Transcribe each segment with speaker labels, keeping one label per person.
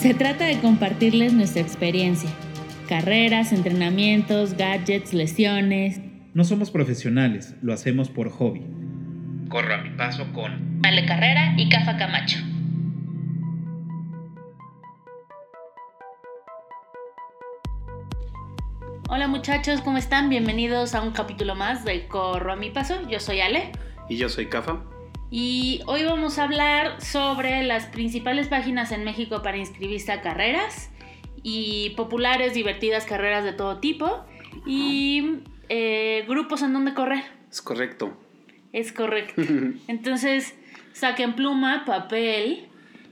Speaker 1: Se trata de compartirles nuestra experiencia. Carreras, entrenamientos, gadgets, lesiones.
Speaker 2: No somos profesionales, lo hacemos por hobby.
Speaker 3: Corro a mi paso con
Speaker 1: Ale Carrera y Cafa Camacho. Hola muchachos, ¿cómo están? Bienvenidos a un capítulo más de Corro a mi paso. Yo soy Ale.
Speaker 3: Y yo soy Cafa.
Speaker 1: Y hoy vamos a hablar sobre las principales páginas en México para inscribirse a carreras y populares, divertidas carreras de todo tipo y eh, grupos en donde correr.
Speaker 3: Es correcto.
Speaker 1: Es correcto. Entonces, saquen pluma, papel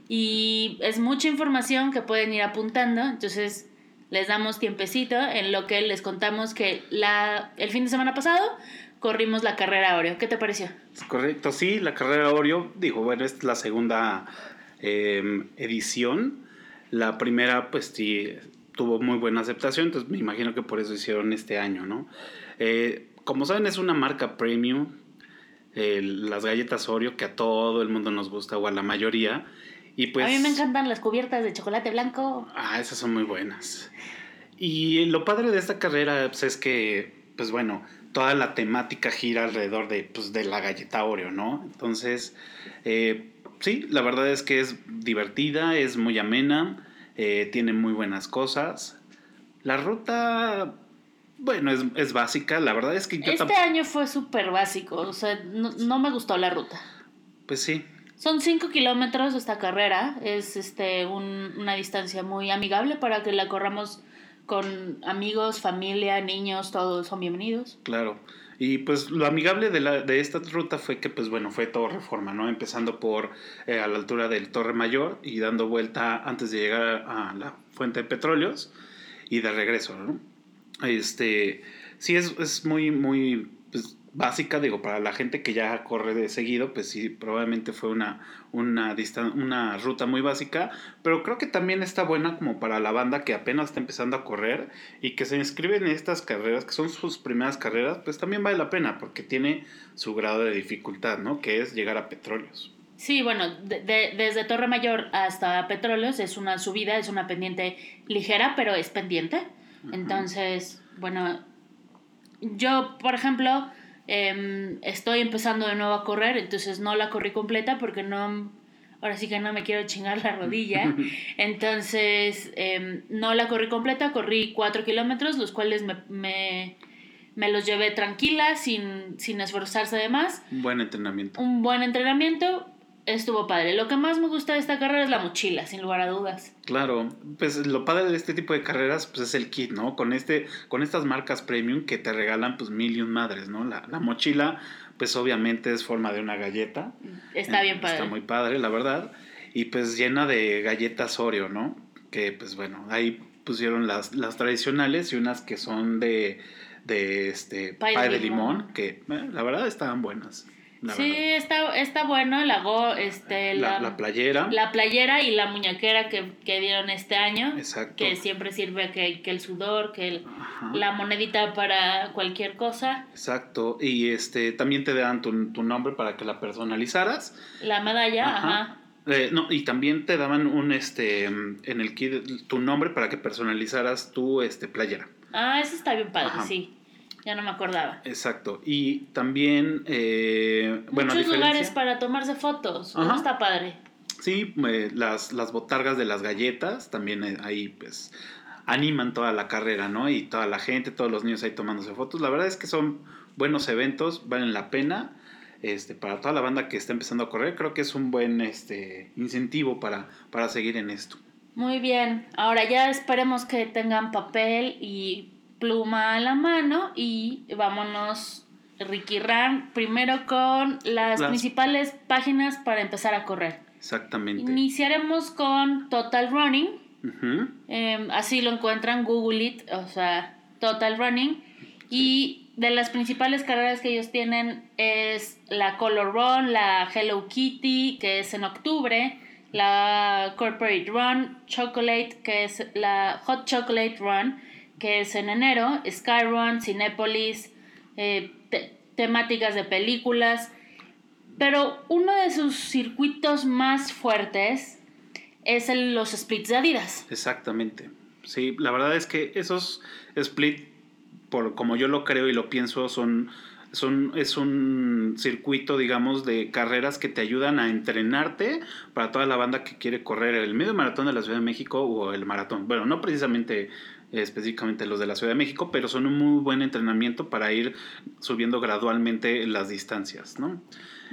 Speaker 1: y es mucha información que pueden ir apuntando. Entonces, les damos tiempecito en lo que les contamos que la, el fin de semana pasado corrimos la carrera Oreo. ¿Qué te pareció?
Speaker 3: Correcto, sí, la carrera Oreo, digo, bueno, es la segunda em, edición. La primera, pues sí, tuvo muy buena aceptación, entonces me imagino que por eso hicieron este año, ¿no? Eh, como saben, es una marca premium, las galletas Oreo, que a todo el mundo nos gusta, o a la mayoría. Y pues,
Speaker 1: a mí me encantan las cubiertas de chocolate blanco.
Speaker 3: Ah, esas son muy buenas. Y lo padre de esta carrera pues, es que, pues bueno, toda la temática gira alrededor de, pues, de la galleta Oreo, ¿no? Entonces, eh, sí, la verdad es que es divertida, es muy amena, eh, tiene muy buenas cosas. La ruta, bueno, es, básica, la verdad es que
Speaker 1: yo Este año fue súper básico, o sea, no, me gustó la ruta.
Speaker 3: Pues sí.
Speaker 1: Son 5 kilómetros esta carrera, es este, una distancia muy amigable para que la corramos con amigos, familia, niños, todos son bienvenidos.
Speaker 3: Claro. Y pues lo amigable de, la, de esta ruta fue que, pues bueno, fue todo reforma, ¿no? Empezando por eh, a la altura del Torre Mayor y dando vuelta antes de llegar a la fuente de petróleos y de regreso, ¿no? Este, sí, es, es muy, muy, pues, básica, digo, para la gente que ya corre de seguido, pues sí, probablemente fue una, una, una ruta muy básica, pero creo que también está buena como para la banda que apenas está empezando a correr y que se inscribe en estas carreras, que son sus primeras carreras, pues también vale la pena porque tiene su grado de dificultad, ¿no? Que es llegar a petróleos.
Speaker 1: Sí, bueno, desde Torre Mayor hasta Petróleos es una subida, es una pendiente ligera, pero es pendiente. Entonces, bueno, yo, por ejemplo, Em, estoy empezando de nuevo a correr, entonces no la corrí completa porque no, ahora sí que no me quiero chingar la rodilla. Entonces, em, no la corrí completa, corrí cuatro kilómetros, los cuales me, me, me los llevé tranquila, sin, sin esforzarse de más.
Speaker 3: Un buen entrenamiento.
Speaker 1: Un buen entrenamiento, estuvo padre. Lo que más me gusta de esta carrera es la mochila, sin lugar a dudas.
Speaker 3: Claro, pues lo padre de este tipo de carreras pues es el kit, ¿no? Con este con estas marcas premium que te regalan pues mil y un madres, ¿no? La, la mochila pues obviamente es forma de una galleta.
Speaker 1: Está bien padre.
Speaker 3: Está muy padre, la verdad. Y pues llena de galletas Oreo, ¿no? Que pues bueno, ahí pusieron las, las tradicionales y unas que son de, de este pie, de, limón, que eh, la verdad estaban buenas
Speaker 1: sí, está, está bueno la, go, este,
Speaker 3: la, la, playera.
Speaker 1: La playera y la muñequera que, que dieron este año. Exacto. Que siempre sirve que, que el sudor, que el, la monedita para cualquier cosa.
Speaker 3: Exacto. Y este también te dan tu, tu nombre para que la personalizaras.
Speaker 1: La medalla, ajá.
Speaker 3: Eh, no, y también te daban un este en el kit tu nombre para que personalizaras tu este playera.
Speaker 1: Ah, eso está bien padre, sí. Ya no me acordaba.
Speaker 3: Exacto. Y también, eh, bueno,
Speaker 1: Muchos lugares para tomarse fotos. ¿no? Está padre.
Speaker 3: Sí, eh, las, las botargas de las galletas también eh, ahí, pues, animan toda la carrera, ¿no? Y toda la gente, todos los niños ahí tomándose fotos. La verdad es que son buenos eventos, valen la pena. Este, para toda la banda que está empezando a correr, creo que es un buen este, incentivo para, para seguir en esto.
Speaker 1: Muy bien, ahora ya esperemos que tengan papel y pluma a la mano y vámonos, Ricky Ran, primero con las, principales páginas para empezar a correr.
Speaker 3: Exactamente.
Speaker 1: Iniciaremos con Total Running. Em, así lo encuentran, Google It, o sea, Total Running. Y de las principales carreras que ellos tienen es la Color Run, la Hello Kitty, que es en octubre, la Corporate Run, Chocolate, que es la Hot Chocolate Run, que es en enero, Skyrun, Cinepolis, eh, temáticas de películas, pero uno de sus circuitos más fuertes es los splits de Adidas.
Speaker 3: Exactamente. Sí, la verdad es que esos split, por como yo lo creo y lo pienso, son, son es un circuito, digamos, de carreras que te ayudan a entrenarte para toda la banda que quiere correr el medio maratón de la Ciudad de México o el maratón. Bueno, no precisamente específicamente los de la Ciudad de México, pero son un muy buen entrenamiento para ir subiendo gradualmente las distancias, ¿no?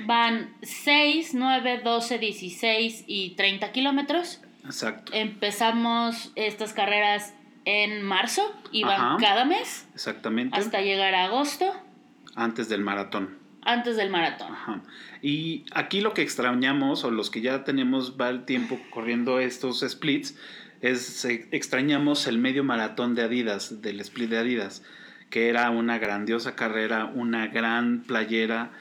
Speaker 1: Van 6, 9, 12, 16 y 30 kilómetros.
Speaker 3: Exacto.
Speaker 1: Empezamos estas carreras en marzo y van
Speaker 3: Ajá.
Speaker 1: cada mes
Speaker 3: Exactamente.
Speaker 1: hasta llegar a agosto,
Speaker 3: Antes del maratón.
Speaker 1: antes del maratón.
Speaker 3: Ajá. Y aquí lo que extrañamos, o los que ya tenemos va el tiempo corriendo estos splits, extrañamos el medio maratón de Adidas, del split de Adidas, que era una grandiosa carrera, una gran playera,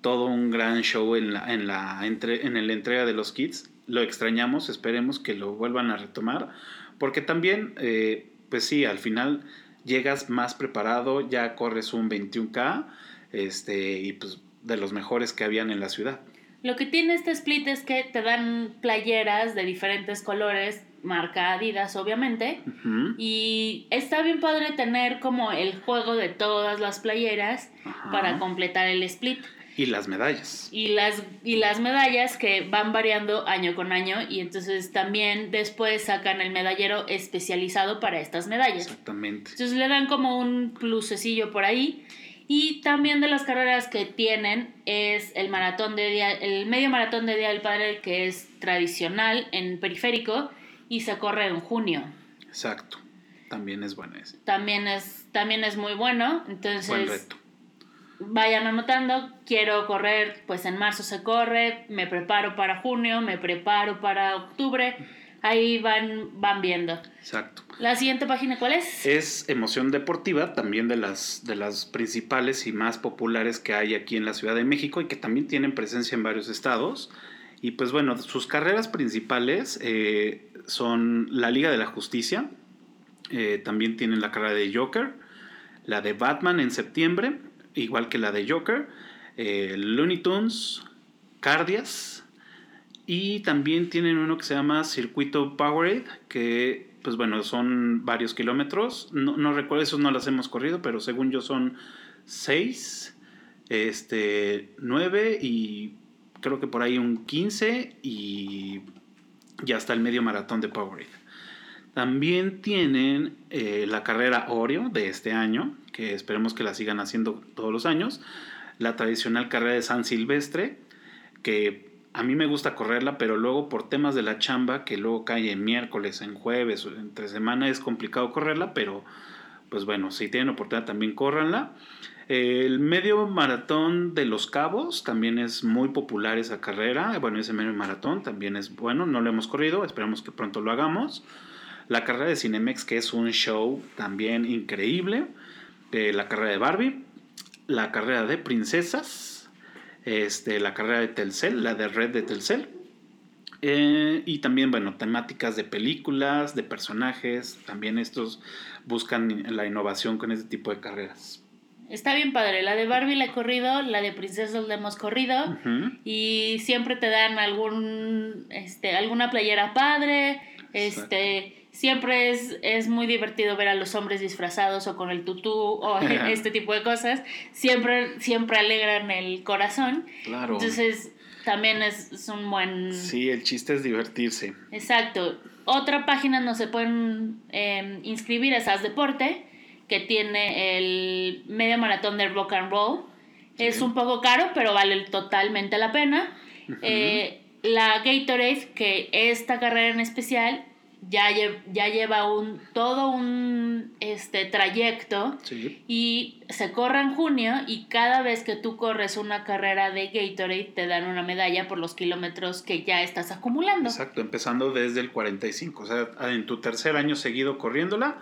Speaker 3: todo un gran show en la entrega de los kits. Lo extrañamos, esperemos que lo vuelvan a retomar, porque también, eh, pues sí, al final llegas más preparado, ya corres un 21K, este, y pues de los mejores que habían en la ciudad.
Speaker 1: Lo que tiene este split es que te dan playeras de diferentes colores, marca Adidas obviamente,
Speaker 3: Ujú.
Speaker 1: y está bien padre tener como el juego de todas las playeras
Speaker 3: Ajá.
Speaker 1: para completar el split.
Speaker 3: Y las medallas.
Speaker 1: Y las, y las medallas que van variando año con año y entonces también después sacan el medallero especializado para estas medallas.
Speaker 3: Exactamente.
Speaker 1: Entonces le dan como un plusecillo por ahí. Y también de las carreras que tienen es el maratón de día, el medio maratón de Día del Padre que es tradicional en periférico y se corre en junio.
Speaker 3: Exacto. También es bueno ese.
Speaker 1: También es, también es muy bueno. Entonces
Speaker 3: Buen reto.
Speaker 1: vayan anotando, quiero correr, pues en marzo se corre, me preparo para junio, me preparo para octubre, ahí van, van viendo.
Speaker 3: Exacto.
Speaker 1: La siguiente página, ¿cuál es?
Speaker 3: Es emoción deportiva, también de las, de las principales y más populares que hay aquí en la Ciudad de México y que también tienen presencia en varios estados. Y pues bueno, sus carreras principales eh, son la Liga de la Justicia, eh, también tienen la carrera de Joker, la de Batman en septiembre, igual que la de Joker, eh, Looney Tunes, Cardias, y también tienen uno que se llama Circuito Powerade, que pues bueno, son varios kilómetros. No, recuerdo, esos no los hemos corrido, pero según yo son 6, este, 9 y creo que por ahí un 15 y ya está el medio maratón de Powerade. También tienen eh, la carrera Oreo de este año, que esperemos que la sigan haciendo todos los años. La tradicional carrera de San Silvestre, que a mí me gusta correrla, pero luego por temas de la chamba, que luego cae en miércoles, en jueves, entre semana es complicado correrla, pero pues bueno, si tienen oportunidad también córranla. El medio maratón de Los Cabos también es muy popular esa carrera. Bueno, ese medio maratón también es bueno, no lo hemos corrido, esperamos que pronto lo hagamos. La carrera de Cinemex, que es un show también increíble. La carrera de Barbie. La carrera de Princesas. Este, la carrera de Telcel, la de Red de Telcel. Eh, y también, bueno, temáticas de películas, de personajes. También estos buscan la innovación con este tipo de carreras.
Speaker 1: Está bien padre, la de Barbie la he corrido, la de Princesas la hemos corrido y siempre te dan algún, este, alguna playera padre, este, siempre es, es muy divertido ver a los hombres disfrazados o con el tutú o este tipo de cosas, siempre, siempre alegran el corazón,
Speaker 3: Claro.
Speaker 1: entonces también es, es un buen...
Speaker 3: Sí, el chiste es divertirse.
Speaker 1: Exacto. Otra página donde se pueden eh, inscribir es As Deporte, que tiene el medio maratón de rock and roll. Es un poco caro, pero vale totalmente la pena. Eh, la Gatorade, que esta carrera en especial ya, lle- ya lleva un, todo un este, trayecto
Speaker 3: Sí.
Speaker 1: y se corre en junio y cada vez que tú corres una carrera de Gatorade te dan una medalla por los kilómetros que ya estás acumulando.
Speaker 3: Exacto, empezando desde el 45. O sea, en tu tercer año seguido corriéndola,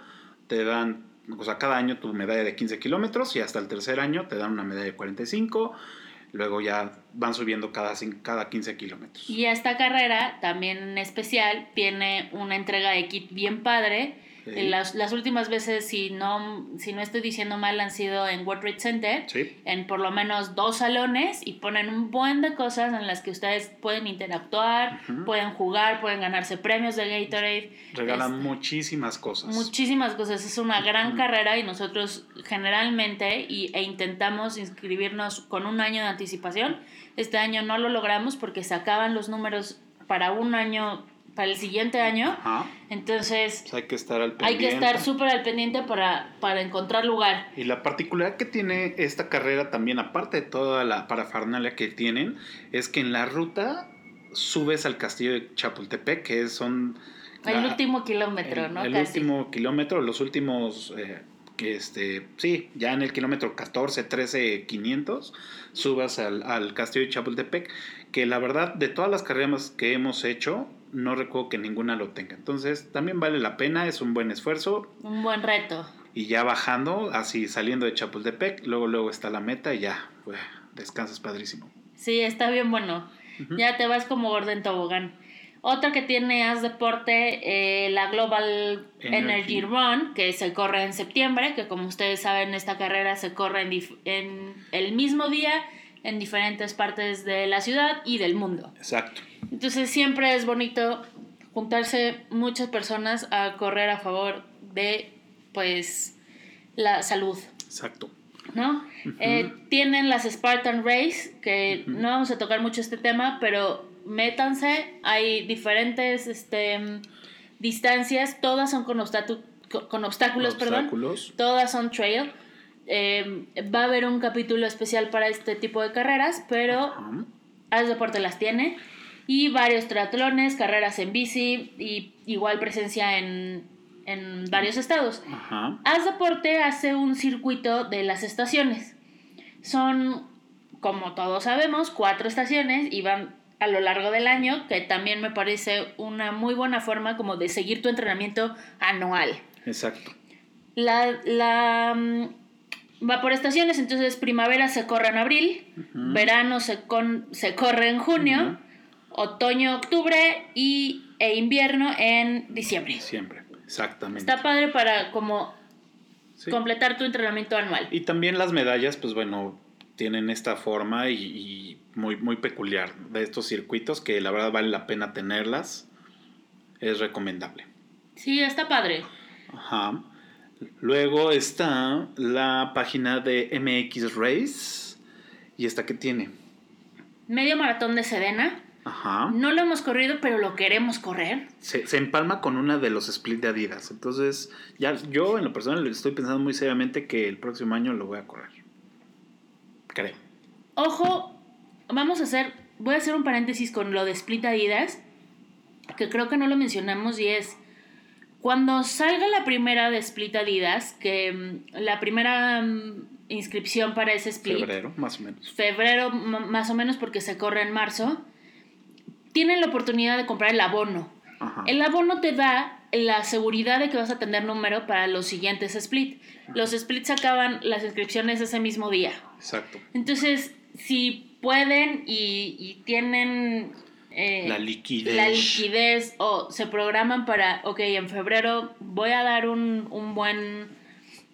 Speaker 3: te dan, o sea, cada año tu medalla de 15 kilómetros y hasta el tercer año te dan una medalla de 45. Luego ya van subiendo cada, cada 15 kilómetros.
Speaker 1: Y esta carrera, también en especial, tiene una entrega de kit bien padre,
Speaker 3: Sí.
Speaker 1: Las, las últimas veces, si no, si no estoy diciendo mal, han sido en World Trade Center,
Speaker 3: Sí.
Speaker 1: en por lo menos dos salones y ponen un buen de cosas en las que ustedes pueden interactuar,
Speaker 3: Ujú.
Speaker 1: pueden jugar, pueden ganarse premios de Gatorade.
Speaker 3: Regalan
Speaker 1: Es-
Speaker 3: muchísimas cosas.
Speaker 1: Muchísimas cosas, es una gran
Speaker 3: Ujú.
Speaker 1: carrera y nosotros generalmente y, e intentamos inscribirnos con un año de anticipación. Este año no lo logramos porque se acaban los números para un año, para el siguiente año.
Speaker 3: Ajá.
Speaker 1: Entonces
Speaker 3: hay que estar al
Speaker 1: hay
Speaker 3: pendiente.
Speaker 1: que estar súper al pendiente para, para encontrar lugar.
Speaker 3: Y la particularidad que tiene esta carrera también, aparte de toda la parafernalia que tienen, es que en la ruta subes al castillo de Chapultepec, que son...
Speaker 1: El
Speaker 3: la-
Speaker 1: último kilómetro,
Speaker 3: el,
Speaker 1: ¿no?
Speaker 3: el
Speaker 1: Casi.
Speaker 3: último kilómetro, los últimos... eh, este, sí, ya en el kilómetro 14, 13, 500, subas al, al castillo de Chapultepec, que la verdad, de todas las carreras que hemos hecho, no recuerdo que ninguna lo tenga. Entonces, también vale la pena, es un buen esfuerzo,
Speaker 1: Un buen reto.
Speaker 3: y ya bajando, así saliendo de Chapultepec, luego luego está la meta y ya, pues, descansas padrísimo.
Speaker 1: Sí, está bien bueno. Ya te vas como gordo en tobogán. Otra que tiene As Deporte, eh, la Global Energy.
Speaker 3: Energy.
Speaker 1: Run, que se corre en septiembre, que como ustedes saben, esta carrera se corre en el mismo día en diferentes partes de la ciudad y del mundo.
Speaker 3: Exacto.
Speaker 1: Entonces siempre es bonito juntarse muchas personas a correr a favor de, pues, la salud.
Speaker 3: Exacto.
Speaker 1: ¿no? Eh, tienen las Spartan Race, que no vamos a tocar mucho este tema, pero métanse, hay diferentes este, distancias, todas son con, co- con obstáculos, perdón,
Speaker 3: Obstáculos.
Speaker 1: todas son trail. Eh, va a haber un capítulo especial para este tipo de carreras, pero
Speaker 3: Ajá.
Speaker 1: Haz Deporte las tiene. Y varios triatlones, carreras en bici y igual presencia en, en varios estados.
Speaker 3: Ajá.
Speaker 1: Haz Deporte hace un circuito de las estaciones. Son, como todos sabemos, cuatro estaciones y van a lo largo del año, que también me parece una muy buena forma como de seguir tu entrenamiento anual.
Speaker 3: Exacto.
Speaker 1: La, la mm, va por estaciones, entonces primavera se corre en abril, verano se, con, se corre en junio, otoño, octubre y, e invierno en diciembre.
Speaker 3: Siempre. Exactamente.
Speaker 1: Está padre para como
Speaker 3: Sí.
Speaker 1: completar tu entrenamiento anual.
Speaker 3: Y también las medallas, pues bueno, tienen esta forma y, y muy, muy peculiar de estos circuitos que la verdad vale la pena tenerlas. Es recomendable.
Speaker 1: Sí, está padre.
Speaker 3: Ajá. Luego está la página de MX Race. ¿Y esta que tiene?
Speaker 1: Medio maratón de Sedena.
Speaker 3: Ajá.
Speaker 1: No lo hemos corrido, pero lo queremos correr.
Speaker 3: Se, se empalma con una de los split de Adidas. Entonces, ya yo en lo personal estoy pensando muy seriamente que el próximo año lo voy a correr. Creo.
Speaker 1: Ojo, vamos a hacer, voy a hacer un paréntesis con lo de Split Adidas, que creo que no lo mencionamos y es, cuando salga la primera de Split Adidas, que mm, la primera mm, inscripción para ese split,
Speaker 3: Febrero, más o menos.
Speaker 1: febrero más o menos porque se corre en marzo, tienen la oportunidad de comprar el abono.
Speaker 3: Ajá.
Speaker 1: El abono te da la seguridad de que vas a tener número para los siguientes split. Los splits acaban las inscripciones ese mismo día.
Speaker 3: Exacto.
Speaker 1: Entonces, si pueden y, y tienen eh,
Speaker 3: La liquidez.
Speaker 1: la liquidez o se programan para, ok, en febrero voy a dar un, un buen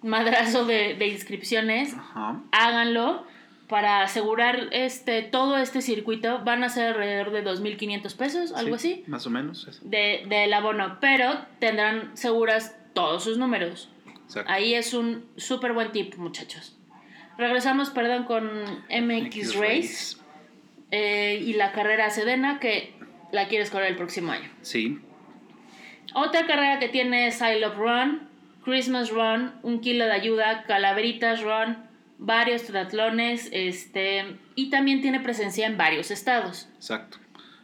Speaker 1: madrazo de, de inscripciones,
Speaker 3: Ajá.
Speaker 1: háganlo para asegurar este todo este circuito. Van a ser alrededor de 2.500 pesos, algo
Speaker 3: Sí,
Speaker 1: así,
Speaker 3: Más o menos. eso.
Speaker 1: de, del abono, pero tendrán seguras todos sus números.
Speaker 3: Exacto.
Speaker 1: Ahí es un súper buen tip, muchachos. Regresamos, perdón, con MX Race eh, y la carrera Sedena, que la quieres correr el próximo año.
Speaker 3: Sí.
Speaker 1: Otra carrera que tiene es I Love Run, Christmas Run, Un Kilo de Ayuda, Calaveritas Run, varios triatlones, este, y también tiene presencia en varios estados.
Speaker 3: Exacto.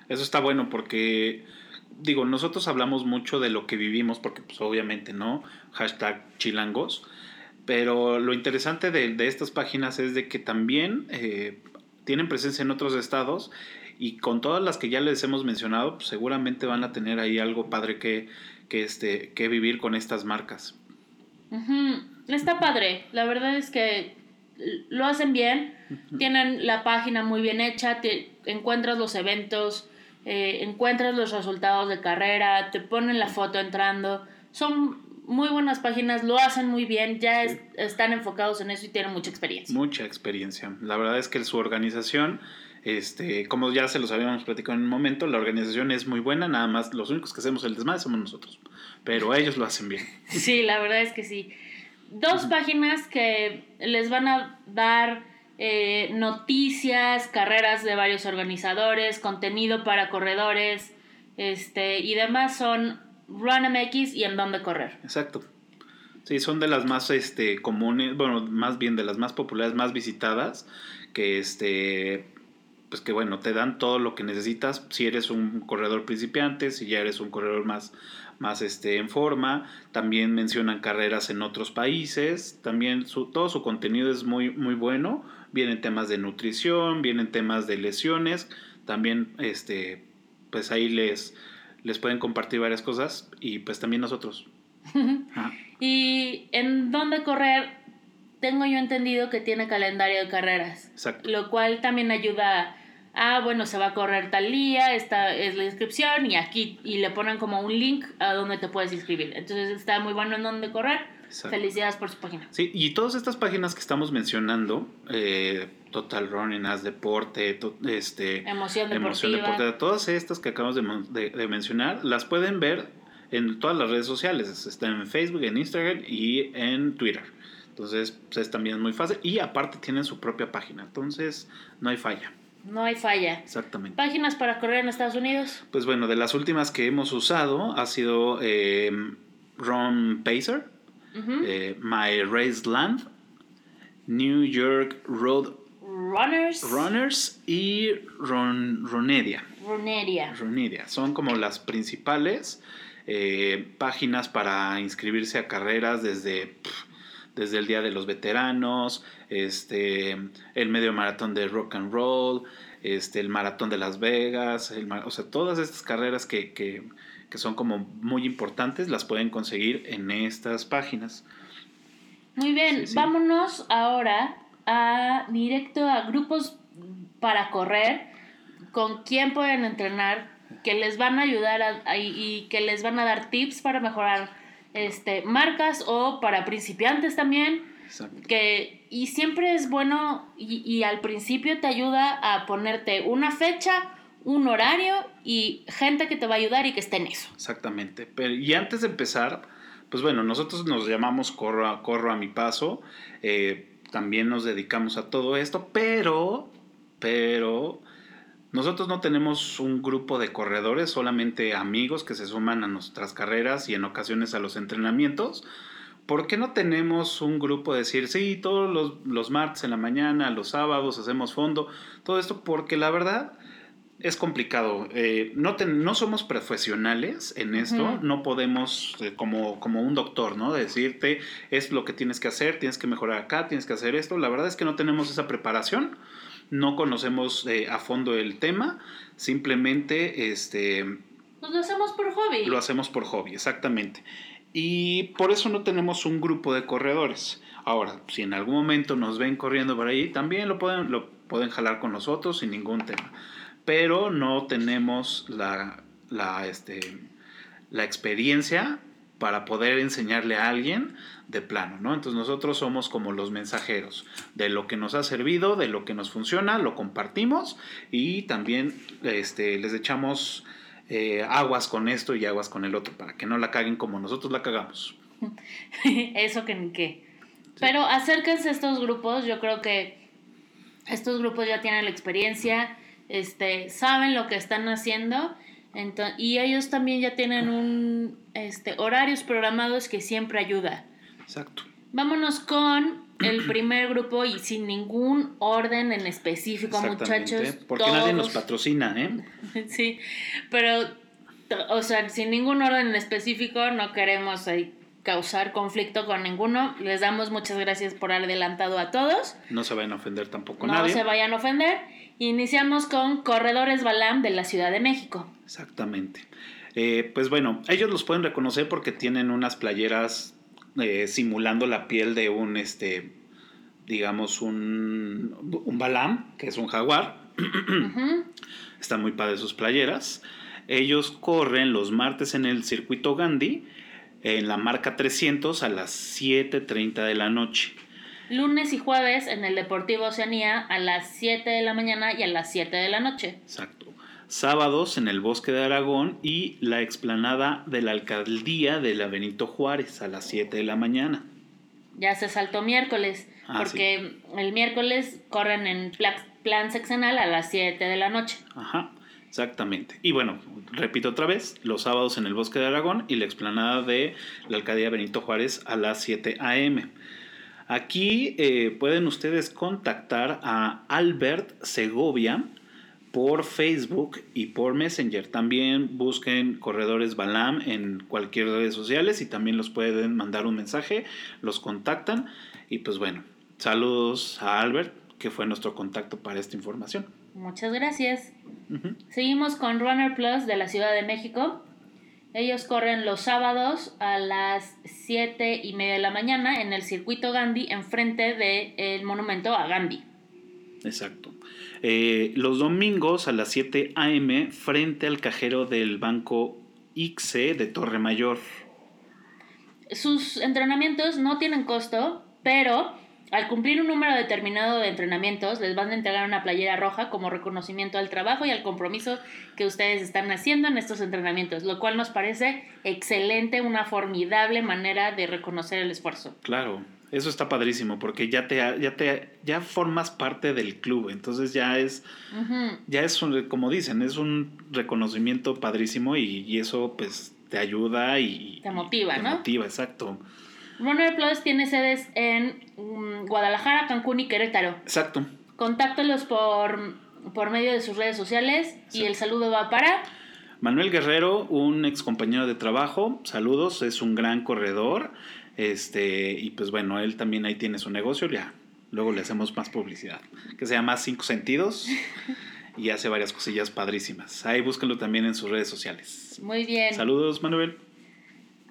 Speaker 3: Eso está bueno porque, digo, nosotros hablamos mucho de lo que vivimos, porque pues obviamente, ¿no? Hashtag chilangos. Pero lo interesante de, de estas páginas es de que también eh, tienen presencia en otros estados y con todas las que ya les hemos mencionado, pues, seguramente van a tener ahí algo padre que, que, este, que vivir con estas marcas.
Speaker 1: Ujú, Está padre, la verdad es que lo hacen bien, tienen la página muy bien hecha, te encuentras los eventos, eh, encuentras los resultados de carrera, te ponen la foto entrando, son muy buenas páginas, lo hacen muy bien, ya es- están enfocados en eso y tienen mucha experiencia.
Speaker 3: Mucha experiencia. La verdad es que su organización, este, como ya se los habíamos platicado en un momento, la organización es muy buena, nada más los únicos que hacemos el desmadre somos nosotros. Pero ellos lo hacen bien.
Speaker 1: Sí, la verdad es que sí. Dos páginas que les van a dar eh, noticias, carreras de varios organizadores, contenido para corredores este, y demás son RunMX y En Dónde Correr.
Speaker 3: Exacto. Sí, son de las más este, comunes, bueno, más bien de las más populares, más visitadas, que este, pues que bueno, te dan todo lo que necesitas si eres un corredor principiante, si ya eres un corredor más, más este, en forma. También mencionan carreras en otros países. También su, todo su contenido es muy, muy bueno. Vienen temas de nutrición, vienen temas de lesiones. También, este, pues ahí les, les pueden compartir varias cosas y pues también nosotros.
Speaker 1: Y En Dónde Correr, tengo yo entendido que tiene calendario de carreras.
Speaker 3: Exacto.
Speaker 1: lo cual también ayuda a, bueno, se va a correr tal día, esta es la inscripción y aquí, y le ponen como un link a donde te puedes inscribir. Entonces está muy bueno en donde correr.
Speaker 3: Exacto.
Speaker 1: Felicidades por su página.
Speaker 3: Sí, y todas estas páginas que estamos mencionando, eh, Total Running, As Deporte, to- este,
Speaker 1: Emoción deportiva.
Speaker 3: Emoción Deportiva, todas estas que acabamos de, mon- de- de mencionar, las pueden ver en todas las redes sociales. Están en Facebook, en Instagram y en Twitter. Entonces, pues, es también muy fácil. Y aparte tienen su propia página. Entonces, no hay falla.
Speaker 1: No hay falla.
Speaker 3: Exactamente.
Speaker 1: Páginas para correr en Estados Unidos.
Speaker 3: Pues bueno, de las últimas que hemos usado ha sido eh, Ron Pacer, Eh, My Race Land, New York Road
Speaker 1: Runners.
Speaker 3: Runners y Ron, Ronedia.
Speaker 1: Runeria.
Speaker 3: Ronedia. Son como las principales eh, páginas para inscribirse a carreras desde, desde el Día de los Veteranos, este, el medio maratón de rock and roll, este, el maratón de Las Vegas, el o sea, todas estas carreras que, que, que son como muy importantes las pueden conseguir en estas páginas.
Speaker 1: Muy bien,
Speaker 3: Sí, sí.
Speaker 1: vámonos ahora a directo a grupos para correr, con quién pueden entrenar, que les van a ayudar a- a- y que les van a dar tips para mejorar este, marcas o para principiantes también.
Speaker 3: Exacto.
Speaker 1: Que, y siempre es bueno y, y al principio te ayuda a ponerte una fecha, un horario y gente que te va a ayudar y que esté en eso.
Speaker 3: Exactamente. Pero, y antes de empezar, pues bueno, nosotros nos llamamos Corro a, Corro a mi paso. eh, también nos dedicamos a todo esto, pero, pero, nosotros no tenemos un grupo de corredores, solamente amigos que se suman a nuestras carreras y en ocasiones a los entrenamientos. ¿Por qué no tenemos un grupo de decir, sí, todos los, los martes en la mañana, los sábados hacemos fondo? Todo esto porque la verdad es complicado. Eh, no, ten- no somos profesionales en esto,
Speaker 1: Ujú.
Speaker 3: no podemos, eh, como, como un doctor, ¿no? Decirte, es lo que tienes que hacer, tienes que mejorar acá, tienes que hacer esto. La verdad es que no tenemos esa preparación, no conocemos eh, a fondo el tema, simplemente este,
Speaker 1: Pues lo hacemos por hobby.
Speaker 3: lo hacemos por hobby, exactamente. Y por eso no tenemos un grupo de corredores. Ahora, si en algún momento nos ven corriendo por ahí, también lo pueden, lo pueden jalar con nosotros sin ningún tema. Pero no tenemos la, la, este, la experiencia para poder enseñarle a alguien de plano, ¿no? Entonces nosotros somos como los mensajeros de lo que nos ha servido, de lo que nos funciona, lo compartimos y también este, les echamos eh, aguas con esto y aguas con el otro para que no la caguen como nosotros la cagamos.
Speaker 1: Eso que ni qué. Pero acérquense a estos grupos, yo creo que estos grupos ya tienen la experiencia, este, saben lo que están haciendo, y ellos también ya tienen un este, horarios programados que siempre ayuda.
Speaker 3: Exacto.
Speaker 1: Vámonos con el primer grupo y sin ningún orden en específico, muchachos.
Speaker 3: Porque nadie nos patrocina, ¿eh?
Speaker 1: Sí, pero, o sea, sin ningún orden en específico, no queremos ahí causar conflicto con ninguno. Les damos muchas gracias por adelantado a todos.
Speaker 3: No se vayan a ofender tampoco
Speaker 1: no
Speaker 3: nadie.
Speaker 1: se vayan a ofender. Iniciamos con Corredores Balam de la Ciudad de México.
Speaker 3: Exactamente. Eh, pues bueno, ellos los pueden reconocer porque tienen unas playeras eh, simulando la piel de un, este, digamos, un, un balam, que es un jaguar. Están muy padres sus playeras. Ellos corren los martes en el circuito Gandhi. En la marca 300 a las 7.30 de la noche.
Speaker 1: Lunes y jueves en el Deportivo Oceanía a las 7 de la mañana y a las 7 de la noche.
Speaker 3: Exacto. Sábados en el Bosque de Aragón y la explanada de la Alcaldía de la Benito Juárez a las 7 de la mañana.
Speaker 1: Ya se saltó miércoles,
Speaker 3: Ah,
Speaker 1: porque el miércoles corren en pla- plan seccional a las 7 de la noche.
Speaker 3: Ajá, exactamente. Y bueno, repito otra vez, los sábados en el Bosque de Aragón y la explanada de la Alcaldía Benito Juárez a las 7 a.m. Aquí eh, pueden ustedes contactar a Albert Segovia por Facebook y por Messenger. También busquen Corredores Balam en cualquier redes sociales y también los pueden mandar un mensaje, los contactan y pues bueno, saludos a Albert, que fue nuestro contacto para esta información.
Speaker 1: Muchas gracias. Seguimos con Runner Plus de la Ciudad de México. Ellos corren los sábados a las 7 y media de la mañana en el circuito Gandhi, enfrente del monumento a Gandhi.
Speaker 3: Exacto. Eh, los domingos a las 7 a.m. frente al cajero del banco ICSE de Torre Mayor.
Speaker 1: Sus entrenamientos no tienen costo, pero al cumplir un número determinado de entrenamientos les van a entregar una playera roja como reconocimiento al trabajo y al compromiso que ustedes están haciendo en estos entrenamientos, lo cual nos parece excelente, una formidable manera de reconocer el esfuerzo.
Speaker 3: Claro, eso está padrísimo porque ya te ya te ya formas parte del club, entonces ya es ya es un, como dicen, es un reconocimiento padrísimo y, y eso pues te ayuda y
Speaker 1: Te motiva,
Speaker 3: te
Speaker 1: ¿no?
Speaker 3: motiva, exacto.
Speaker 1: Runner Plus tiene sedes en mm, Guadalajara, Cancún y Querétaro.
Speaker 3: Exacto.
Speaker 1: Contáctalos por, por medio de sus redes sociales y el saludo va para...
Speaker 3: Manuel Guerrero, un ex compañero de trabajo, saludos, es un gran corredor. Este, y pues bueno, él también ahí tiene su negocio, ya. Luego le hacemos más publicidad. Que se llama Cinco Sentidos y hace varias cosillas padrísimas. Ahí búsquenlo también en sus redes sociales.
Speaker 1: Muy bien.
Speaker 3: Saludos, Manuel.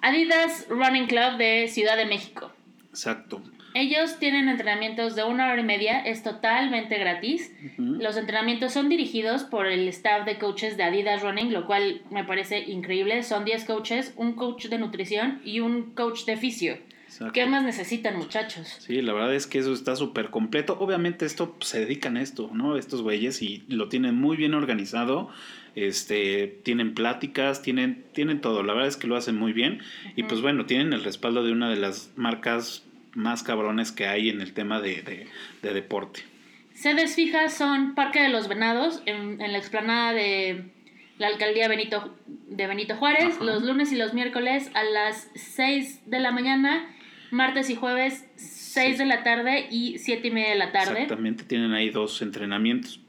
Speaker 1: Adidas Running Club de Ciudad de México.
Speaker 3: Exacto.
Speaker 1: Ellos tienen entrenamientos de una hora y media, es totalmente gratis. Los entrenamientos son dirigidos por el staff de coaches de Adidas Running, lo cual me parece increíble. Son 10 coaches, un coach de nutrición y un coach de fisio.
Speaker 3: Exacto.
Speaker 1: ¿Qué más necesitan, muchachos?
Speaker 3: Sí, la verdad es que eso está súper completo. Obviamente esto pues, se dedican a esto, ¿no? Estos güeyes y lo tienen muy bien organizado. Este, tienen pláticas, tienen, tienen todo. La verdad es que lo hacen muy bien. Y pues bueno, tienen el respaldo de una de las marcas más cabrones que hay en el tema de, de- de deporte.
Speaker 1: Sedes fijas son Parque de los Venados, en, en la explanada de la alcaldía Benito, de Benito Juárez,
Speaker 3: Ajá.
Speaker 1: los lunes y los miércoles a las 6 de la mañana, martes y jueves 6
Speaker 3: Sí.
Speaker 1: de la tarde y 7 y media de la tarde.
Speaker 3: Exactamente, tienen ahí dos entrenamientos.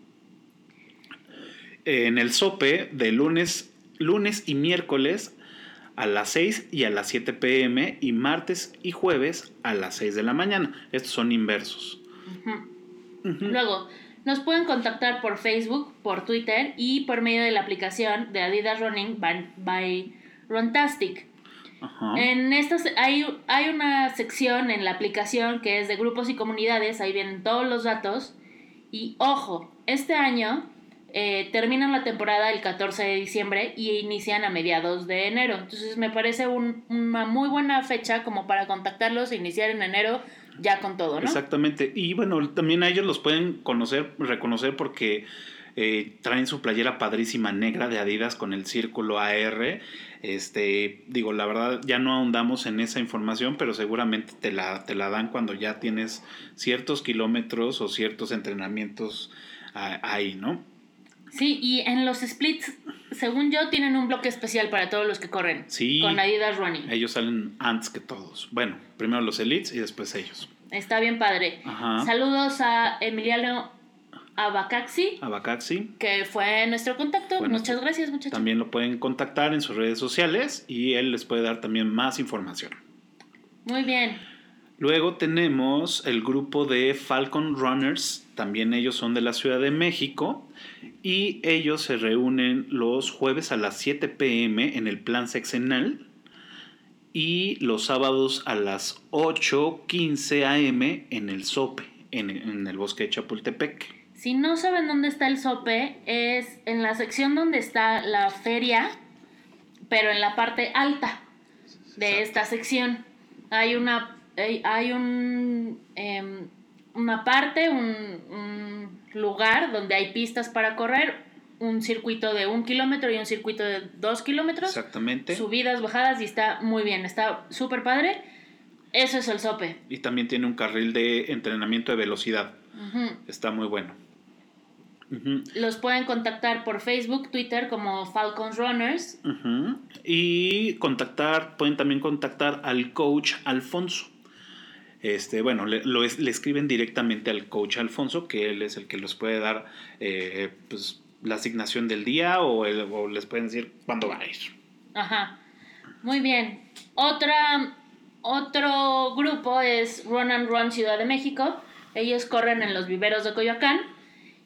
Speaker 3: En el SOPE de lunes, lunes y miércoles a las 6 y a las 7 pm y martes y jueves a las 6 de la mañana. Estos son inversos.
Speaker 1: Luego, nos pueden contactar por Facebook, por Twitter y por medio de la aplicación de Adidas Running by, by Runtastic.
Speaker 3: Ajá.
Speaker 1: En estas hay, hay una sección en la aplicación que es de grupos y comunidades, ahí vienen todos los datos. Y ojo, este año eh, terminan la temporada el 14 de diciembre y inician a mediados de enero. Entonces me parece un- una muy buena fecha como para contactarlos e iniciar en enero ya con todo, ¿no?
Speaker 3: Exactamente. Y bueno, también a ellos los pueden conocer, reconocer porque eh, traen su playera padrísima negra de Adidas con el círculo AR. Este, digo, la verdad ya no ahondamos en esa información, pero seguramente te la, te la dan cuando ya tienes ciertos kilómetros o ciertos entrenamientos ah, ahí, ¿no?
Speaker 1: Sí, y en los splits, según yo, tienen un bloque especial para todos los que corren.
Speaker 3: Sí.
Speaker 1: Con Adidas Running.
Speaker 3: Ellos salen antes que todos. Bueno, primero los elites y después ellos.
Speaker 1: Está bien padre.
Speaker 3: Ajá.
Speaker 1: Saludos a Emiliano Abacaxi,
Speaker 3: Abacaxi.
Speaker 1: que fue nuestro contacto. Muchas gracias, muchachos.
Speaker 3: También lo pueden contactar en sus redes sociales y él les puede dar también más información.
Speaker 1: Muy bien.
Speaker 3: Luego tenemos el grupo de Falcon Runners, también ellos son de la Ciudad de México y ellos se reúnen los jueves a las 7 pm en el plan sexenal y los sábados a las 8.15 am en el SOPE, en, en el bosque de Chapultepec.
Speaker 1: Si no saben dónde está el sope, es en la sección donde está la feria, pero en la parte alta. de esta sección. Hay una hay, un em, una parte, un, un lugar donde hay pistas para correr, un circuito de un kilómetro y un circuito de dos kilómetros.
Speaker 3: Exactamente.
Speaker 1: Subidas, bajadas y está muy bien, está súper padre. Eso es el sope.
Speaker 3: Y también tiene un carril de entrenamiento de velocidad. Está muy bueno.
Speaker 1: Los pueden contactar por Facebook, Twitter como Falcons Runners.
Speaker 3: Y contactar, pueden también contactar al coach Alfonso. Este, bueno, le, escriben directamente al coach Alfonso, que él es el que los puede dar eh, pues, la asignación del día o, les pueden decir cuándo va a ir.
Speaker 1: Ajá. Muy bien. Otro grupo es Run and Run Ciudad de México. Ellos corren en los viveros de Coyoacán.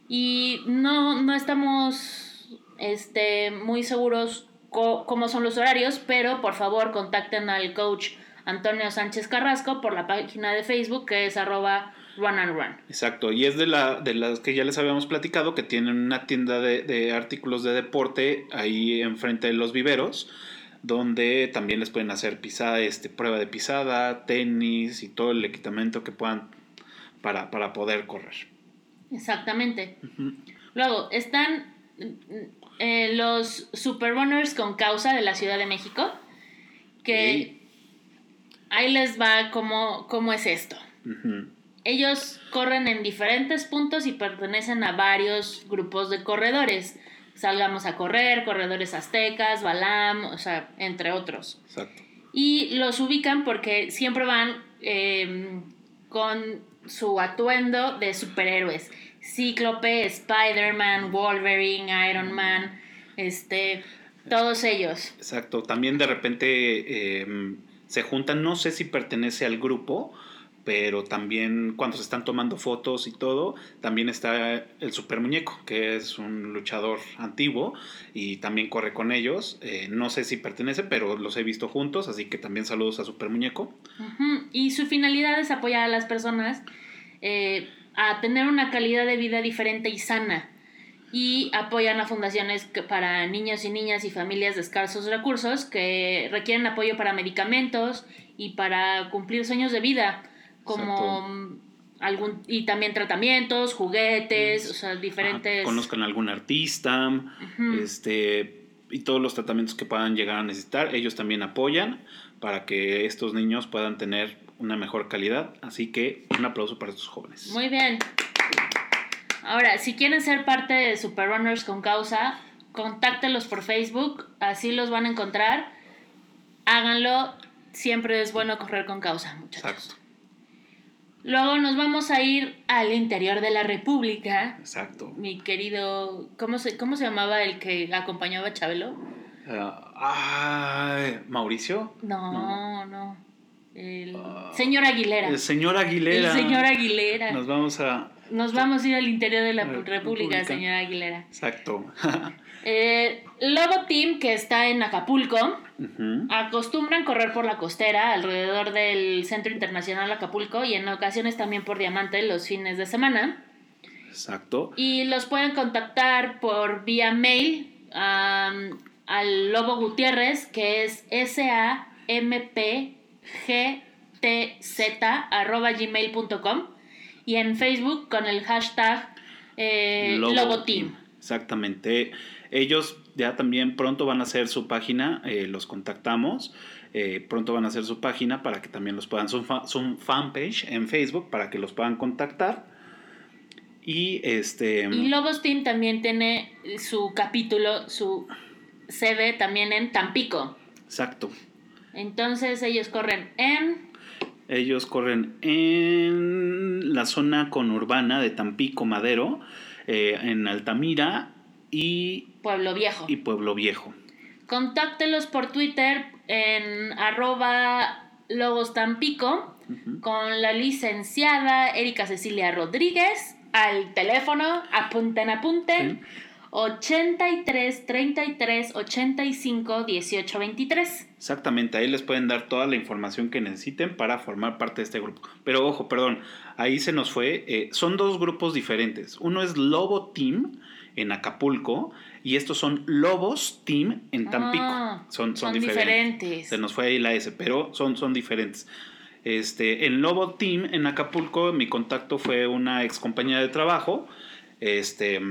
Speaker 1: Y no, no estamos este, muy seguros cómo son los horarios, pero por favor contacten al coach Antonio Sánchez Carrasco por la página de Facebook que es arroba Run and Run.
Speaker 3: Exacto, y es de, la, de las que ya les habíamos platicado, que tienen una tienda de, de artículos de deporte ahí enfrente de los viveros, donde también les pueden hacer pisada, este, prueba de pisada, tenis y todo el equipamiento que puedan para, para poder correr.
Speaker 1: Exactamente. Luego, están eh, los Super Runners con causa de la Ciudad de México, que
Speaker 3: Ey.
Speaker 1: Ahí les va cómo, cómo es esto. Ellos corren en diferentes puntos y pertenecen a varios grupos de corredores. Salgamos a correr, corredores aztecas, Balam, o sea, entre otros.
Speaker 3: Exacto.
Speaker 1: Y los ubican porque siempre van eh, con su atuendo de superhéroes. Cíclope, Spider-Man, Wolverine, Iron Man, este, todos ellos.
Speaker 3: Exacto. También de repente eh, se juntan, no sé si pertenece al grupo, pero también cuando se están tomando fotos y todo, también está el super muñeco, que es un luchador antiguo y también corre con ellos. Eh, no sé si pertenece, pero los he visto juntos, así que también saludos a super muñeco.
Speaker 1: Y su finalidad es apoyar a las personas eh, a tener una calidad de vida diferente y sana. Y apoyan a fundaciones que- para niños y niñas y familias de escasos recursos que requieren apoyo para medicamentos y para cumplir sueños de vida, como mm, algún y también tratamientos, juguetes, o sea, diferentes.
Speaker 3: Ajá, conozcan a algún artista, este, y todos los tratamientos que puedan llegar a necesitar, ellos también apoyan para que estos niños puedan tener una mejor calidad. Así que un aplauso para estos jóvenes.
Speaker 1: Muy bien. Ahora, si quieren ser parte de Super Runners con causa, contáctelos por Facebook, así los van a encontrar. Háganlo, siempre es bueno correr con causa, muchachos.
Speaker 3: Exacto,
Speaker 1: Luego nos vamos a ir al interior de la República.
Speaker 3: exacto.
Speaker 1: Mi querido, ¿cómo se, cómo se llamaba el que acompañaba a Chabelo?
Speaker 3: Ah, ay, ¿Mauricio?
Speaker 1: No, no. El
Speaker 3: Ah,
Speaker 1: señor Aguilera.
Speaker 3: El señor Aguilera.
Speaker 1: El señor Aguilera.
Speaker 3: Nos vamos a...
Speaker 1: Nos vamos a ir al interior de la República,
Speaker 3: República.
Speaker 1: señor Aguilera.
Speaker 3: Exacto.
Speaker 1: Eh, Lobo Team, que está en Acapulco, acostumbran correr por la costera alrededor del Centro Internacional Acapulco y en ocasiones también por Diamante los fines de semana.
Speaker 3: Exacto.
Speaker 1: Y los pueden contactar por vía mail al Lobo Gutiérrez, que es sampgtz y en Facebook con el hashtag eh, Lobo, Team.
Speaker 3: Exactamente. Ellos ya también pronto van a hacer su página, eh, los contactamos. eh, pronto van a hacer su página para que también los puedan, su, su fanpage en Facebook para que los puedan contactar. Y este.
Speaker 1: Y Lobos Team también tiene su capítulo, su sede también en Tampico.
Speaker 3: Exacto.
Speaker 1: Entonces ellos corren en
Speaker 3: Ellos corren en la zona conurbana de Tampico Madero, eh, en Altamira y,
Speaker 1: Pueblo Viejo.
Speaker 3: y Pueblo Viejo.
Speaker 1: Contáctelos por Twitter en arroba Lobos Tampico con la licenciada Erika Cecilia Rodríguez al teléfono, apunten, apunten, 83 33 85 18 23.
Speaker 3: Exactamente, ahí les pueden dar toda la información que necesiten para formar parte de este grupo. Pero ojo, perdón, ahí se nos fue. eh, son dos grupos diferentes. Uno es Lobo Team en Acapulco Y estos son Lobos Team en Tampico.
Speaker 1: Ah,
Speaker 3: son, son,
Speaker 1: son
Speaker 3: diferentes.
Speaker 1: diferentes.
Speaker 3: Se nos fue ahí la S, pero son, son diferentes. Este, en Lobo Team en Acapulco, mi contacto fue una ex compañía de trabajo. Este,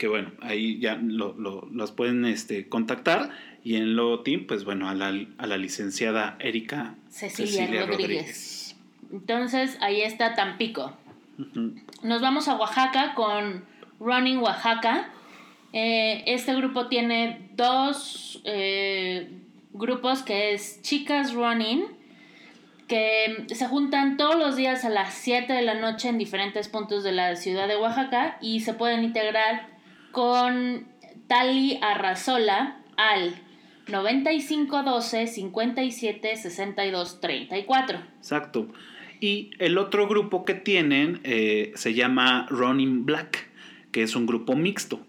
Speaker 3: que bueno, ahí ya lo, lo- las pueden este, contactar. Y en Lobo Team, pues bueno, a la, a la licenciada Erika
Speaker 1: Cecilia Rodríguez. Entonces, ahí está Tampico. Nos vamos a Oaxaca con Running Oaxaca. Eh, este grupo tiene dos eh, grupos que es Chicas Running, que se juntan todos los días a las 7 de la noche en diferentes puntos de la ciudad de Oaxaca y se pueden integrar con Tali Arrazola al 9512 57 62 34.
Speaker 3: Exacto. Y el otro grupo que tienen eh, se llama Running Black, que es un grupo mixto.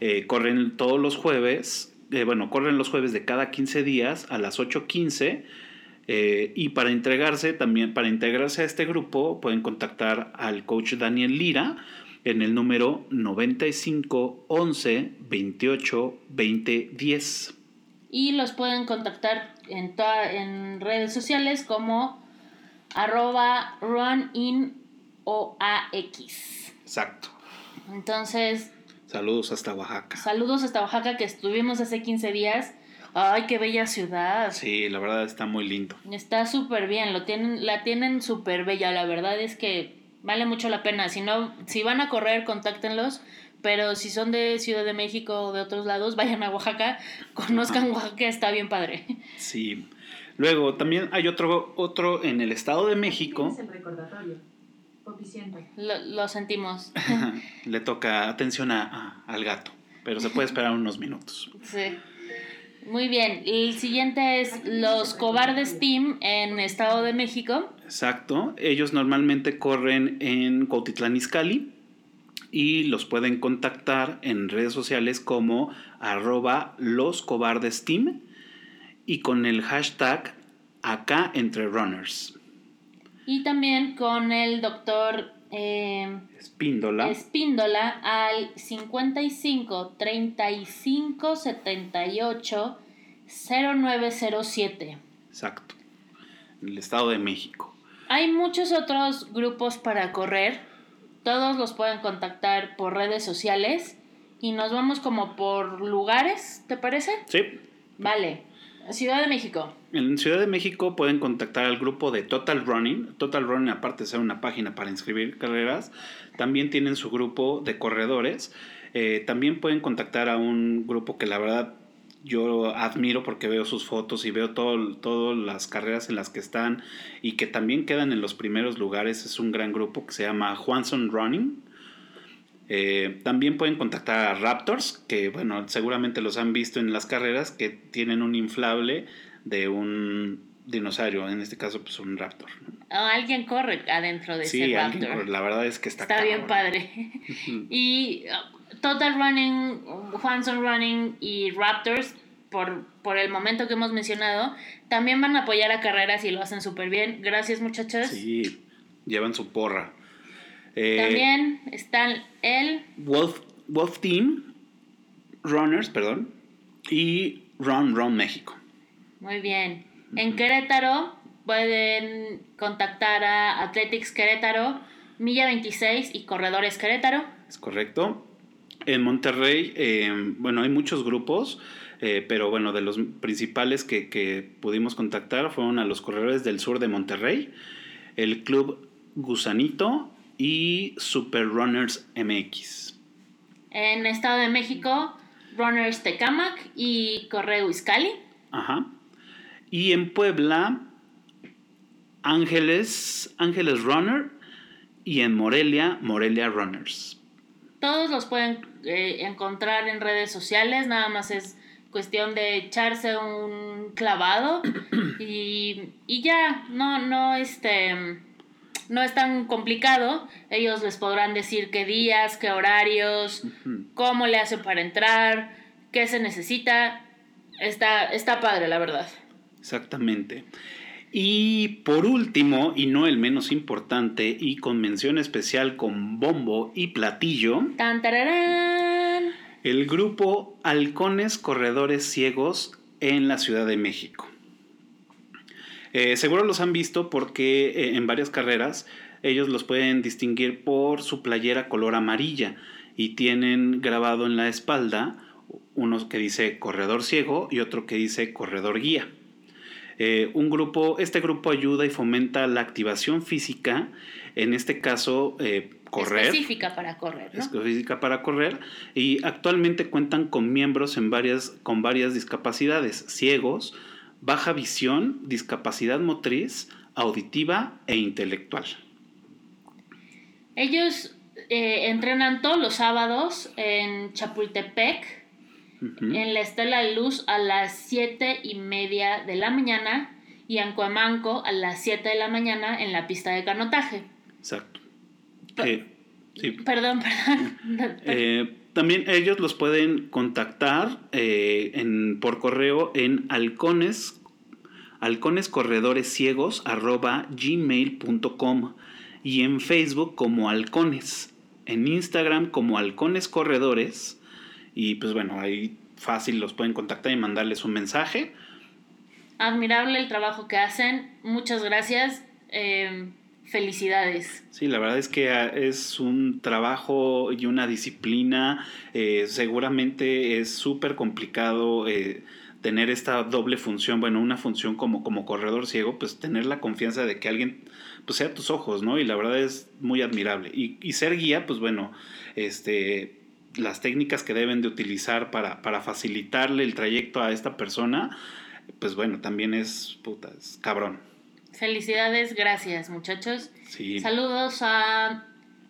Speaker 3: Eh, corren todos los jueves, eh, bueno, corren los jueves de cada 15 días a las 8.15. eh, y para integrarse también, para integrarse a este grupo, pueden contactar al coach Daniel Lira en el número 95 11 28 20 10.
Speaker 1: Y los pueden contactar en, toda- en redes sociales como arroba runinoax.
Speaker 3: Exacto.
Speaker 1: Entonces,
Speaker 3: Saludos hasta Oaxaca.
Speaker 1: saludos hasta Oaxaca que estuvimos hace 15 días. Ay, qué bella ciudad.
Speaker 3: Sí, la verdad está muy lindo.
Speaker 1: Está súper bien, lo tienen, la tienen súper bella. La verdad es que vale mucho la pena. Si no, si van a correr, contáctenlos. Pero si son de Ciudad de México o de otros lados, vayan a Oaxaca, conozcan Oaxaca, está bien padre.
Speaker 3: Sí. Luego también hay otro, otro en el Estado de México.
Speaker 4: Tienes el recordatorio.
Speaker 1: Lo, lo sentimos.
Speaker 3: Le toca atención a- a- al gato, pero se puede esperar unos minutos.
Speaker 1: Sí. Muy bien. El siguiente es Los Cobardes Team en Estado de México.
Speaker 3: Exacto. Ellos normalmente corren en Cuautitlán Izcalli y los pueden contactar en redes sociales como arroba los cobardes team y con el hashtag acá entre runners.
Speaker 1: Y también con el doctor eh,
Speaker 3: Espíndola.
Speaker 1: Espíndola al 55 35 78 0907.
Speaker 3: Exacto. En el Estado de México.
Speaker 1: Hay muchos otros grupos para correr. Todos los pueden contactar por redes sociales. Y nos vamos como por lugares, ¿te parece?
Speaker 3: Sí.
Speaker 1: Vale. Ciudad de México.
Speaker 3: En Ciudad de México pueden contactar al grupo de Total Running. Total Running, aparte de ser una página para inscribir carreras, también tienen su grupo de corredores. Eh, también pueden contactar a un grupo que la verdad yo admiro porque veo sus fotos y veo todas las carreras en las que están y que también quedan en los primeros lugares. Es un gran grupo que se llama Juanson Running. Eh, también pueden contactar a Raptors, que bueno, seguramente los han visto en las carreras, que tienen un inflable de un dinosaurio, en este caso pues un Raptor. ¿no?
Speaker 1: O alguien corre adentro de
Speaker 3: Sí,
Speaker 1: ese Raptor.
Speaker 3: corre, la verdad es que está
Speaker 1: Está bien padre. y uh, Total Running, Juanson Running y Raptors, por, por el momento que hemos mencionado, también van a apoyar a carreras y lo hacen súper bien. Gracias, muchachos.
Speaker 3: Sí, llevan su porra. Eh,
Speaker 1: También están el
Speaker 3: Wolf, Wolf Team, Runners, perdón, y Run Run México.
Speaker 1: Muy bien. En Querétaro pueden contactar a Athletics Querétaro, Milla 26 y Corredores Querétaro.
Speaker 3: Es correcto. En Monterrey, eh, bueno, hay muchos grupos, eh, pero bueno, de los principales que, que pudimos contactar fueron a los corredores del sur de Monterrey, el Club Gusanito y Super Runners MX.
Speaker 1: En Estado de México, Runners Tecamac y Correo Iscali.
Speaker 3: Ajá. Y en Puebla, Ángeles, Ángeles Runner y en Morelia, Morelia Runners.
Speaker 1: Todos los pueden eh, encontrar en redes sociales, nada más es cuestión de echarse un clavado y, y ya, no, no, este, no es tan complicado. Ellos les podrán decir qué días, qué horarios, cómo le hacen para entrar, qué se necesita. Está, está padre, la verdad.
Speaker 3: Exactamente. Y por último, y no el menos importante, y con mención especial con bombo y platillo,
Speaker 1: Tan tararán.
Speaker 3: El grupo Halcones Corredores Ciegos en la Ciudad de México. Eh, seguro los han visto porque eh, en varias carreras ellos los pueden distinguir por su playera color amarilla y tienen grabado en la espalda uno que dice corredor ciego y otro que dice corredor guía. Eh, un grupo, este grupo ayuda y fomenta la activación física, en este caso eh, correr.
Speaker 1: Específica para correr, ¿no?
Speaker 3: Específica para correr y actualmente cuentan con miembros en varias, con varias discapacidades, ciegos, baja visión, discapacidad motriz, auditiva e intelectual.
Speaker 1: Ellos eh, entrenan todos los sábados en Chapultepec, En la Estela de Luz a las 7 y media de la mañana y en Cuemanco a las 7 de la mañana en la pista de canotaje.
Speaker 3: Exacto. Eh, sí.
Speaker 1: Perdón, perdón.
Speaker 3: Eh, también ellos los pueden contactar eh, en, por correo en halcones, halconescorredoreciegos arroba gmail.com y en Facebook como halcones, en Instagram como halcones corredores y pues bueno, ahí fácil los pueden contactar y mandarles un mensaje.
Speaker 1: Admirable el trabajo que hacen. Muchas gracias. Eh, felicidades.
Speaker 3: Sí, la verdad es que ah, es un trabajo y una disciplina. eh, seguramente es súper complicado eh, tener esta doble función. Bueno, una función como, como corredor ciego, pues tener la confianza de que alguien pues sea tus ojos, ¿no? Y la verdad es muy admirable. Y, y ser guía, pues bueno, este las técnicas que deben de utilizar para, para facilitarle el trayecto a esta persona, pues bueno, también es, puta, es cabrón.
Speaker 1: Felicidades, gracias muchachos.
Speaker 3: Sí.
Speaker 1: Saludos a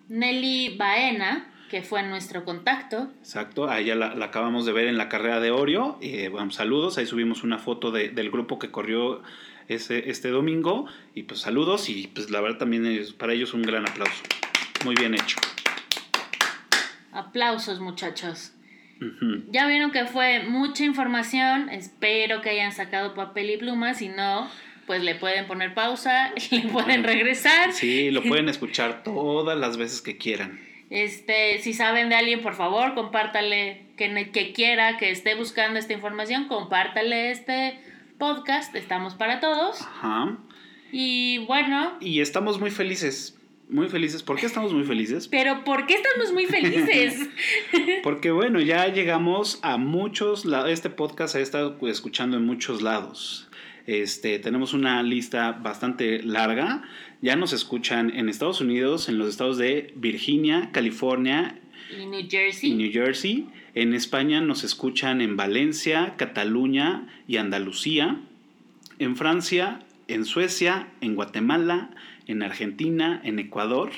Speaker 1: Nelly Baena, que fue nuestro contacto.
Speaker 3: Exacto, ahí ya la, la acabamos de ver en la carrera de Orio. Eh, bueno, saludos, ahí subimos una foto de- del grupo que corrió ese, este domingo. Y pues saludos y pues la verdad también es para ellos un gran aplauso. Muy bien hecho.
Speaker 1: Aplausos muchachos. Ya vieron que fue mucha información. Espero que hayan sacado papel y pluma. Si no, pues le pueden poner pausa, le pueden regresar.
Speaker 3: Sí, lo pueden escuchar todas las veces que quieran.
Speaker 1: Este, si saben de alguien, por favor, compártale que, que quiera, que esté buscando esta información, compártale este podcast. Estamos para todos.
Speaker 3: Ajá.
Speaker 1: Y bueno,
Speaker 3: Y estamos muy felices. Muy felices. ¿Por qué estamos muy felices?
Speaker 1: pero ¿por qué estamos muy felices?
Speaker 3: Porque bueno, ya llegamos a muchos lados. Este podcast se ha estado escuchando en muchos lados. Este, tenemos una lista bastante larga. Ya nos escuchan en Estados Unidos, en los estados de Virginia, California
Speaker 1: y New
Speaker 3: y
Speaker 1: Jersey.
Speaker 3: New Jersey. En España nos escuchan en Valencia, Cataluña y Andalucía. En Francia, en Suecia, en Guatemala, en Argentina, en Ecuador.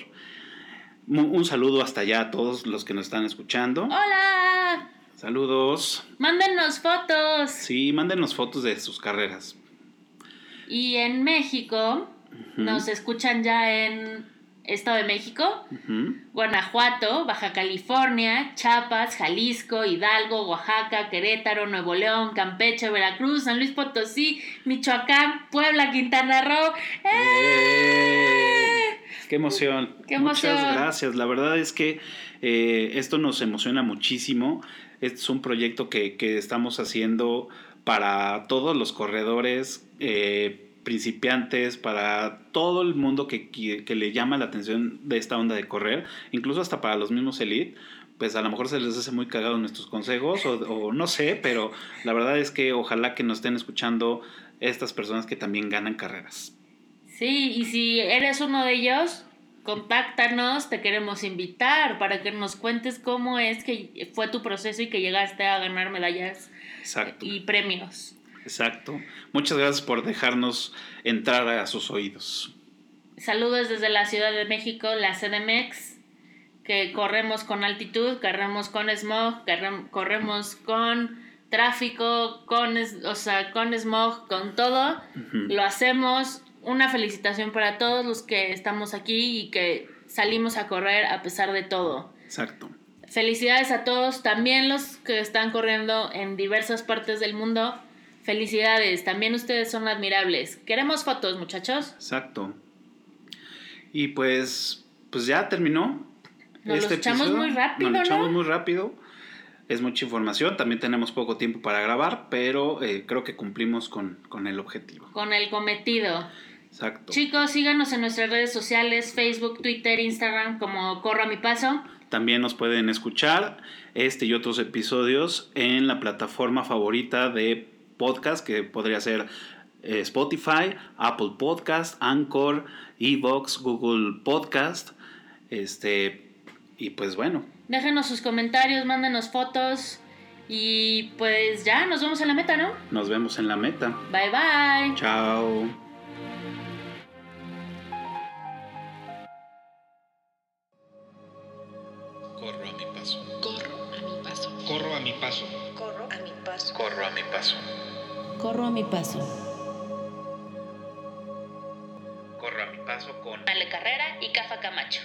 Speaker 3: Un saludo hasta allá a todos los que nos están escuchando.
Speaker 1: ¡Hola!
Speaker 3: Saludos.
Speaker 1: Mándenos fotos.
Speaker 3: Sí, mándenos fotos de sus carreras.
Speaker 1: Y en México, nos escuchan ya en Estado de México. Guanajuato, Baja California, Chiapas, Jalisco, Hidalgo, Oaxaca, Querétaro, Nuevo León, Campeche, Veracruz, San Luis Potosí, Michoacán, Puebla, Quintana Roo. ¡Eh!
Speaker 3: ¡Qué emoción!
Speaker 1: ¡Qué emoción!
Speaker 3: Muchas gracias. La verdad es que eh, esto nos emociona muchísimo. Este es un proyecto que, que estamos haciendo para todos los corredores eh, principiantes, para todo el mundo que, que le llama la atención de esta onda de correr, incluso hasta para los mismos elite. Pues a lo mejor se les hace muy cagado nuestros consejos o, o no sé, pero la verdad es que ojalá que nos estén escuchando estas personas que también ganan carreras.
Speaker 1: Sí, y si eres uno de ellos, contáctanos, te queremos invitar para que nos cuentes cómo es que fue tu proceso y que llegaste a ganar medallas
Speaker 3: Exacto.
Speaker 1: y premios.
Speaker 3: Exacto. Muchas gracias por dejarnos entrar a sus oídos.
Speaker 1: Saludos desde la Ciudad de México, la CDMX, que corremos con altitud, corremos con smog, correm- corremos con tráfico, con, o sea, con smog, con todo. Lo hacemos. Una felicitación para todos los que estamos aquí y que salimos a correr a pesar de todo.
Speaker 3: Exacto.
Speaker 1: Felicidades a todos, también los que están corriendo en diversas partes del mundo. Felicidades, también ustedes son admirables. Queremos fotos, muchachos.
Speaker 3: Exacto. Y pues, pues ya terminó.
Speaker 1: Nos lo echamos muy rápido,
Speaker 3: Nos lo echamos
Speaker 1: ¿no?
Speaker 3: muy rápido. Es mucha información, también tenemos poco tiempo para grabar, pero eh, creo que cumplimos con, con el objetivo.
Speaker 1: Con el cometido.
Speaker 3: Exacto.
Speaker 1: Chicos, síganos en nuestras redes sociales, Facebook, Twitter, Instagram, como Corro a mi paso.
Speaker 3: También nos pueden escuchar este y otros episodios en la plataforma favorita de podcast, que podría ser eh, Spotify, Apple Podcast, Anchor, Evox, Google Podcast. Este, y pues bueno,
Speaker 1: Déjenos sus comentarios, mándenos fotos. Y pues ya, nos vemos en la meta, ¿no?
Speaker 3: nos vemos en la meta.
Speaker 1: Bye bye.
Speaker 3: Chao.
Speaker 2: Paso.
Speaker 5: Corro a mi paso.
Speaker 2: Corro a mi paso.
Speaker 5: Corro a mi paso.
Speaker 3: Corro a mi paso.
Speaker 6: Corro a mi paso.
Speaker 3: Corro a mi paso con...
Speaker 1: Ale Carrera y Cafa Camacho.